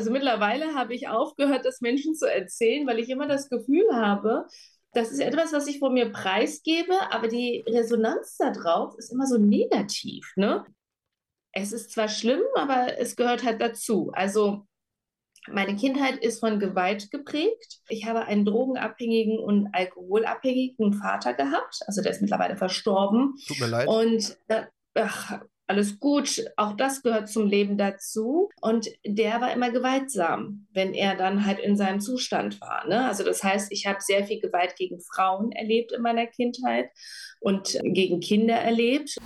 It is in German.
Also mittlerweile habe ich aufgehört, das Menschen zu erzählen, weil ich immer das Gefühl habe, das ist etwas, was ich von mir preisgebe, aber die Resonanz darauf ist immer so negativ. Ne? Es ist zwar schlimm, aber es gehört halt dazu. Also meine Kindheit ist von Gewalt geprägt. Ich habe einen drogenabhängigen und alkoholabhängigen Vater gehabt. Also der ist mittlerweile verstorben. Tut mir leid. Und äh, ach, alles gut, auch das gehört zum Leben dazu. Und der war immer gewaltsam, wenn er dann halt in seinem Zustand war. Ne? Also das heißt, ich habe sehr viel Gewalt gegen Frauen erlebt in meiner Kindheit und gegen Kinder erlebt.